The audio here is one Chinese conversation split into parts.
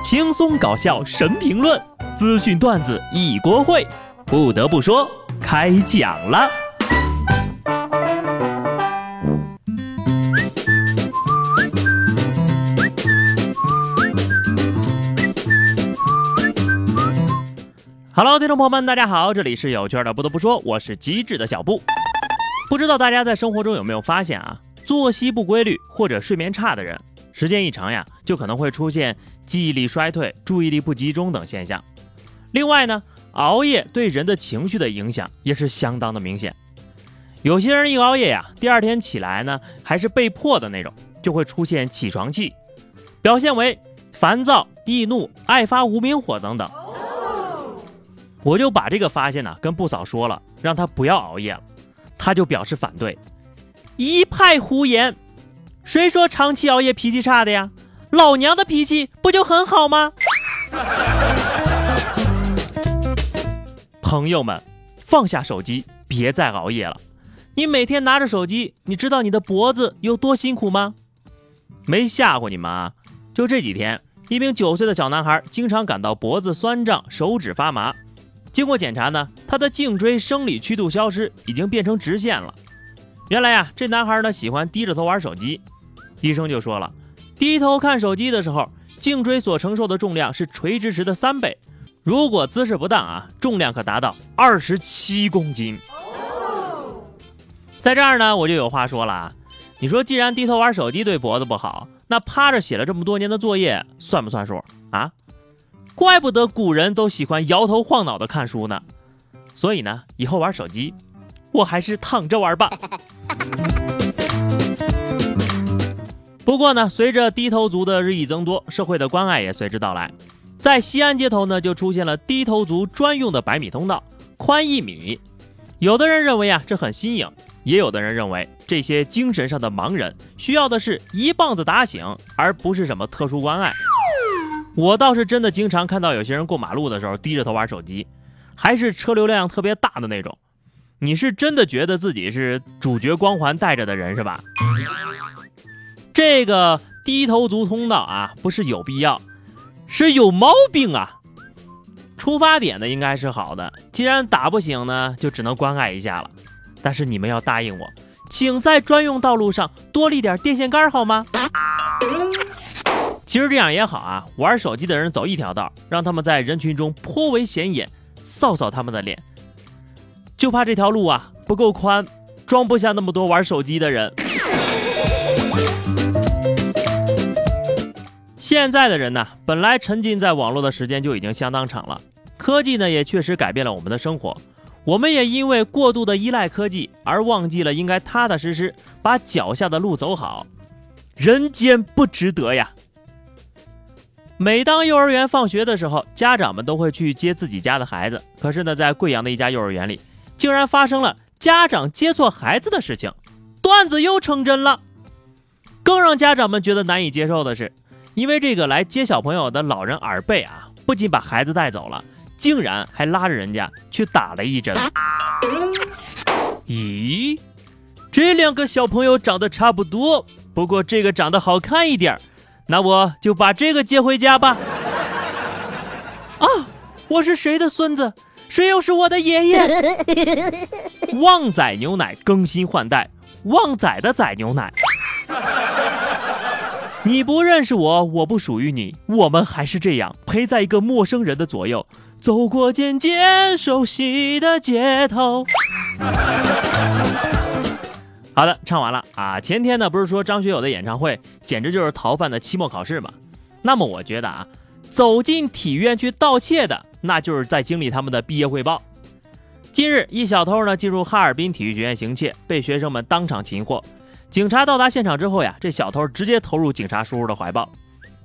轻松搞笑神评论，资讯段子一锅烩。不得不说，开讲了。Hello，听众朋友们，大家好，这里是有趣的。不得不说，我是机智的小布。不知道大家在生活中有没有发现啊，作息不规律或者睡眠差的人。时间一长呀，就可能会出现记忆力衰退、注意力不集中等现象。另外呢，熬夜对人的情绪的影响也是相当的明显。有些人一熬夜呀，第二天起来呢，还是被迫的那种，就会出现起床气，表现为烦躁、易怒、爱发无名火等等。我就把这个发现呢跟不嫂说了，让她不要熬夜了，她就表示反对，一派胡言。谁说长期熬夜脾气差的呀？老娘的脾气不就很好吗？朋友们，放下手机，别再熬夜了。你每天拿着手机，你知道你的脖子有多辛苦吗？没吓唬你们啊！就这几天，一名九岁的小男孩经常感到脖子酸胀、手指发麻。经过检查呢，他的颈椎生理曲度消失，已经变成直线了。原来呀，这男孩呢喜欢低着头玩手机。医生就说了，低头看手机的时候，颈椎所承受的重量是垂直时的三倍。如果姿势不当啊，重量可达到二十七公斤。在这儿呢，我就有话说了啊。你说，既然低头玩手机对脖子不好，那趴着写了这么多年的作业算不算数啊？怪不得古人都喜欢摇头晃脑的看书呢。所以呢，以后玩手机，我还是躺着玩吧。不过呢，随着低头族的日益增多，社会的关爱也随之到来。在西安街头呢，就出现了低头族专用的百米通道，宽一米。有的人认为啊，这很新颖；也有的人认为，这些精神上的盲人需要的是一棒子打醒，而不是什么特殊关爱。我倒是真的经常看到有些人过马路的时候低着头玩手机，还是车流量特别大的那种。你是真的觉得自己是主角光环带着的人是吧？这个低头族通道啊，不是有必要，是有毛病啊！出发点呢应该是好的，既然打不醒呢，就只能关爱一下了。但是你们要答应我，请在专用道路上多立点电线杆好吗？其实这样也好啊，玩手机的人走一条道，让他们在人群中颇为显眼，扫扫他们的脸。就怕这条路啊不够宽，装不下那么多玩手机的人。现在的人呢，本来沉浸在网络的时间就已经相当长了，科技呢也确实改变了我们的生活，我们也因为过度的依赖科技而忘记了应该踏踏实实把脚下的路走好。人间不值得呀！每当幼儿园放学的时候，家长们都会去接自己家的孩子，可是呢，在贵阳的一家幼儿园里，竟然发生了家长接错孩子的事情，段子又成真了。更让家长们觉得难以接受的是。因为这个来接小朋友的老人耳背啊，不仅把孩子带走了，竟然还拉着人家去打了一针。咦，这两个小朋友长得差不多，不过这个长得好看一点，那我就把这个接回家吧。啊，我是谁的孙子？谁又是我的爷爷？旺仔牛奶更新换代，旺仔的仔牛奶。你不认识我，我不属于你，我们还是这样陪在一个陌生人的左右，走过渐渐熟悉的街头。好的，唱完了啊。前天呢，不是说张学友的演唱会简直就是逃犯的期末考试吗？那么我觉得啊，走进体院去盗窃的，那就是在经历他们的毕业汇报。近日，一小偷呢进入哈尔滨体育学院行窃，被学生们当场擒获。警察到达现场之后呀，这小偷直接投入警察叔叔的怀抱。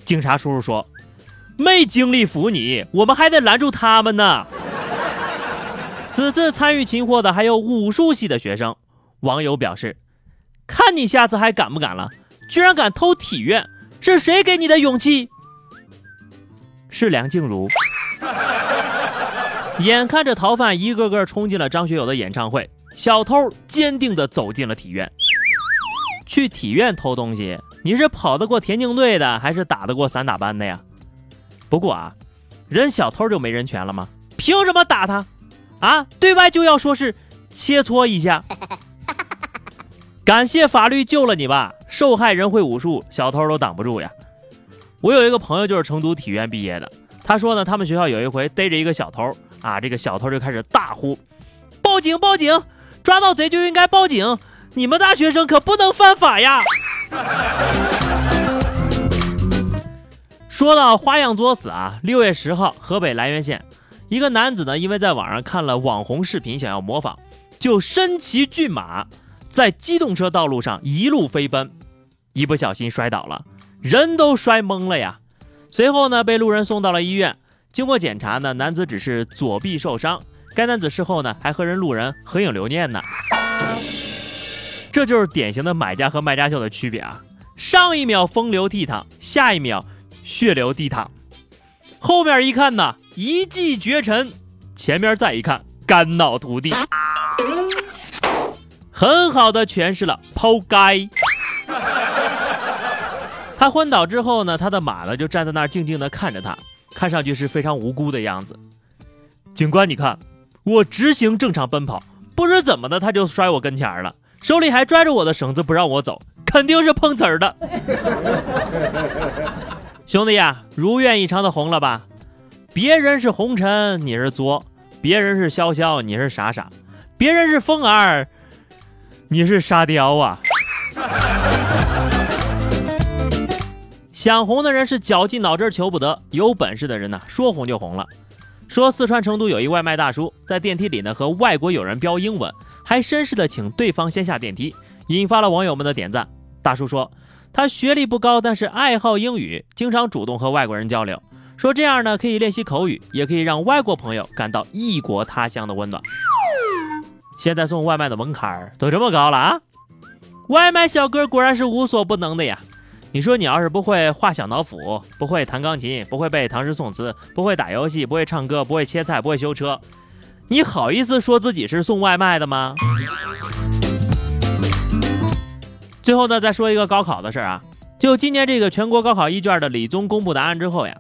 警察叔叔说：“没精力扶你，我们还得拦住他们呢。”此次参与擒获的还有武术系的学生。网友表示：“看你下次还敢不敢了？居然敢偷体院，是谁给你的勇气？”是梁静茹。眼看着逃犯一个个冲进了张学友的演唱会，小偷坚定地走进了体院。去体院偷东西，你是跑得过田径队的，还是打得过散打班的呀？不过啊，人小偷就没人权了吗？凭什么打他？啊，对外就要说是切磋一下。感谢法律救了你吧，受害人会武术，小偷都挡不住呀。我有一个朋友就是成都体院毕业的，他说呢，他们学校有一回逮着一个小偷啊，这个小偷就开始大呼：“报警报警！抓到贼就应该报警，你们大学生可不能犯法呀！”说到花样作死啊，六月十号，河北涞源县一个男子呢，因为在网上看了网红视频，想要模仿，就身骑骏马，在机动车道路上一路飞奔，一不小心摔倒了，人都摔懵了呀。随后呢，被路人送到了医院，经过检查呢，男子只是左臂受伤。该男子事后呢，还和人路人合影留念呢。这就是典型的买家和卖家秀的区别啊！上一秒风流倜傥，下一秒。血流地淌，后面一看呢，一骑绝尘；前面再一看，肝脑涂地，很好的诠释了“抛该”。他昏倒之后呢，他的马呢就站在那儿静静的看着他，看上去是非常无辜的样子。警官，你看，我直行正常奔跑，不知怎么的他就摔我跟前了，手里还拽着我的绳子不让我走，肯定是碰瓷儿的。兄弟呀，如愿以偿的红了吧？别人是红尘，你是作；别人是潇潇，你是傻傻；别人是风儿，你是沙雕啊！想红的人是绞尽脑汁求不得，有本事的人呢，说红就红了。说四川成都有一外卖大叔在电梯里呢和外国友人飙英文，还绅士的请对方先下电梯，引发了网友们的点赞。大叔说。他学历不高，但是爱好英语，经常主动和外国人交流。说这样呢，可以练习口语，也可以让外国朋友感到异国他乡的温暖。现在送外卖的门槛都这么高了啊！外卖小哥果然是无所不能的呀！你说你要是不会画小脑斧，不会弹钢琴，不会背唐诗宋词，不会打游戏，不会唱歌，不会切菜，不会修车，你好意思说自己是送外卖的吗？最后呢，再说一个高考的事儿啊，就今年这个全国高考一卷的理综公布答案之后呀，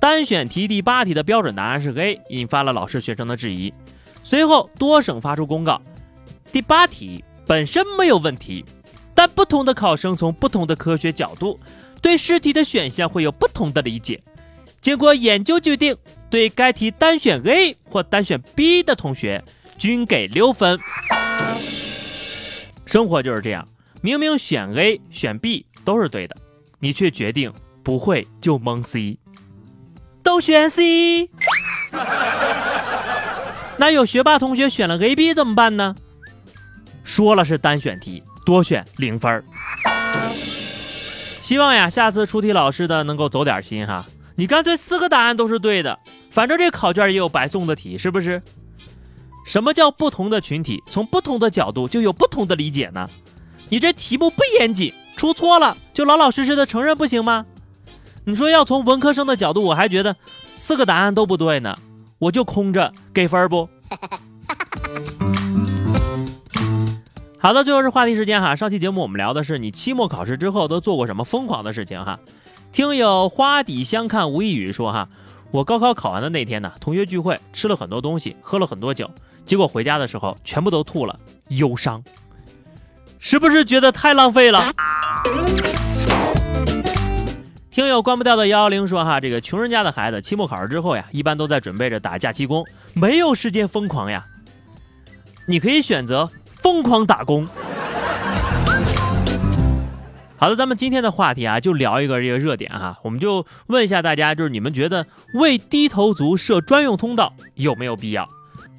单选题第八题的标准答案是 A，引发了老师学生的质疑。随后多省发出公告，第八题本身没有问题，但不同的考生从不同的科学角度对试题的选项会有不同的理解。经过研究决定，对该题单选 A 或单选 B 的同学均给六分。生活就是这样。明明选 A 选 B 都是对的，你却决定不会就蒙 C，都选 C。那有学霸同学选了 A、B 怎么办呢？说了是单选题，多选零分。希望呀，下次出题老师的能够走点心哈，你干脆四个答案都是对的，反正这考卷也有白送的题，是不是？什么叫不同的群体从不同的角度就有不同的理解呢？你这题目不严谨，出错了就老老实实的承认不行吗？你说要从文科生的角度，我还觉得四个答案都不对呢，我就空着给分不？好的，最后是话题时间哈。上期节目我们聊的是你期末考试之后都做过什么疯狂的事情哈。听友花底相看无一语说哈，我高考考完的那天呢，同学聚会吃了很多东西，喝了很多酒，结果回家的时候全部都吐了，忧伤。是不是觉得太浪费了？听友关不掉的幺幺零说哈，这个穷人家的孩子期末考试之后呀，一般都在准备着打假期工，没有时间疯狂呀。你可以选择疯狂打工。好的，咱们今天的话题啊，就聊一个这个热点哈，我们就问一下大家，就是你们觉得为低头族设专用通道有没有必要？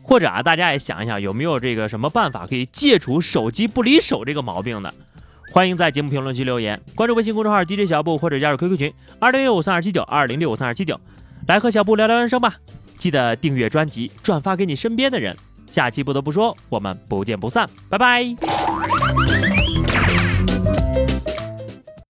或者啊，大家也想一想，有没有这个什么办法可以戒除手机不离手这个毛病呢？欢迎在节目评论区留言，关注微信公众号 DJ 小布或者加入 QQ 群二零六五三二七九二零六五三二七九，来和小布聊聊人生吧。记得订阅专辑，转发给你身边的人。下期不得不说，我们不见不散，拜拜。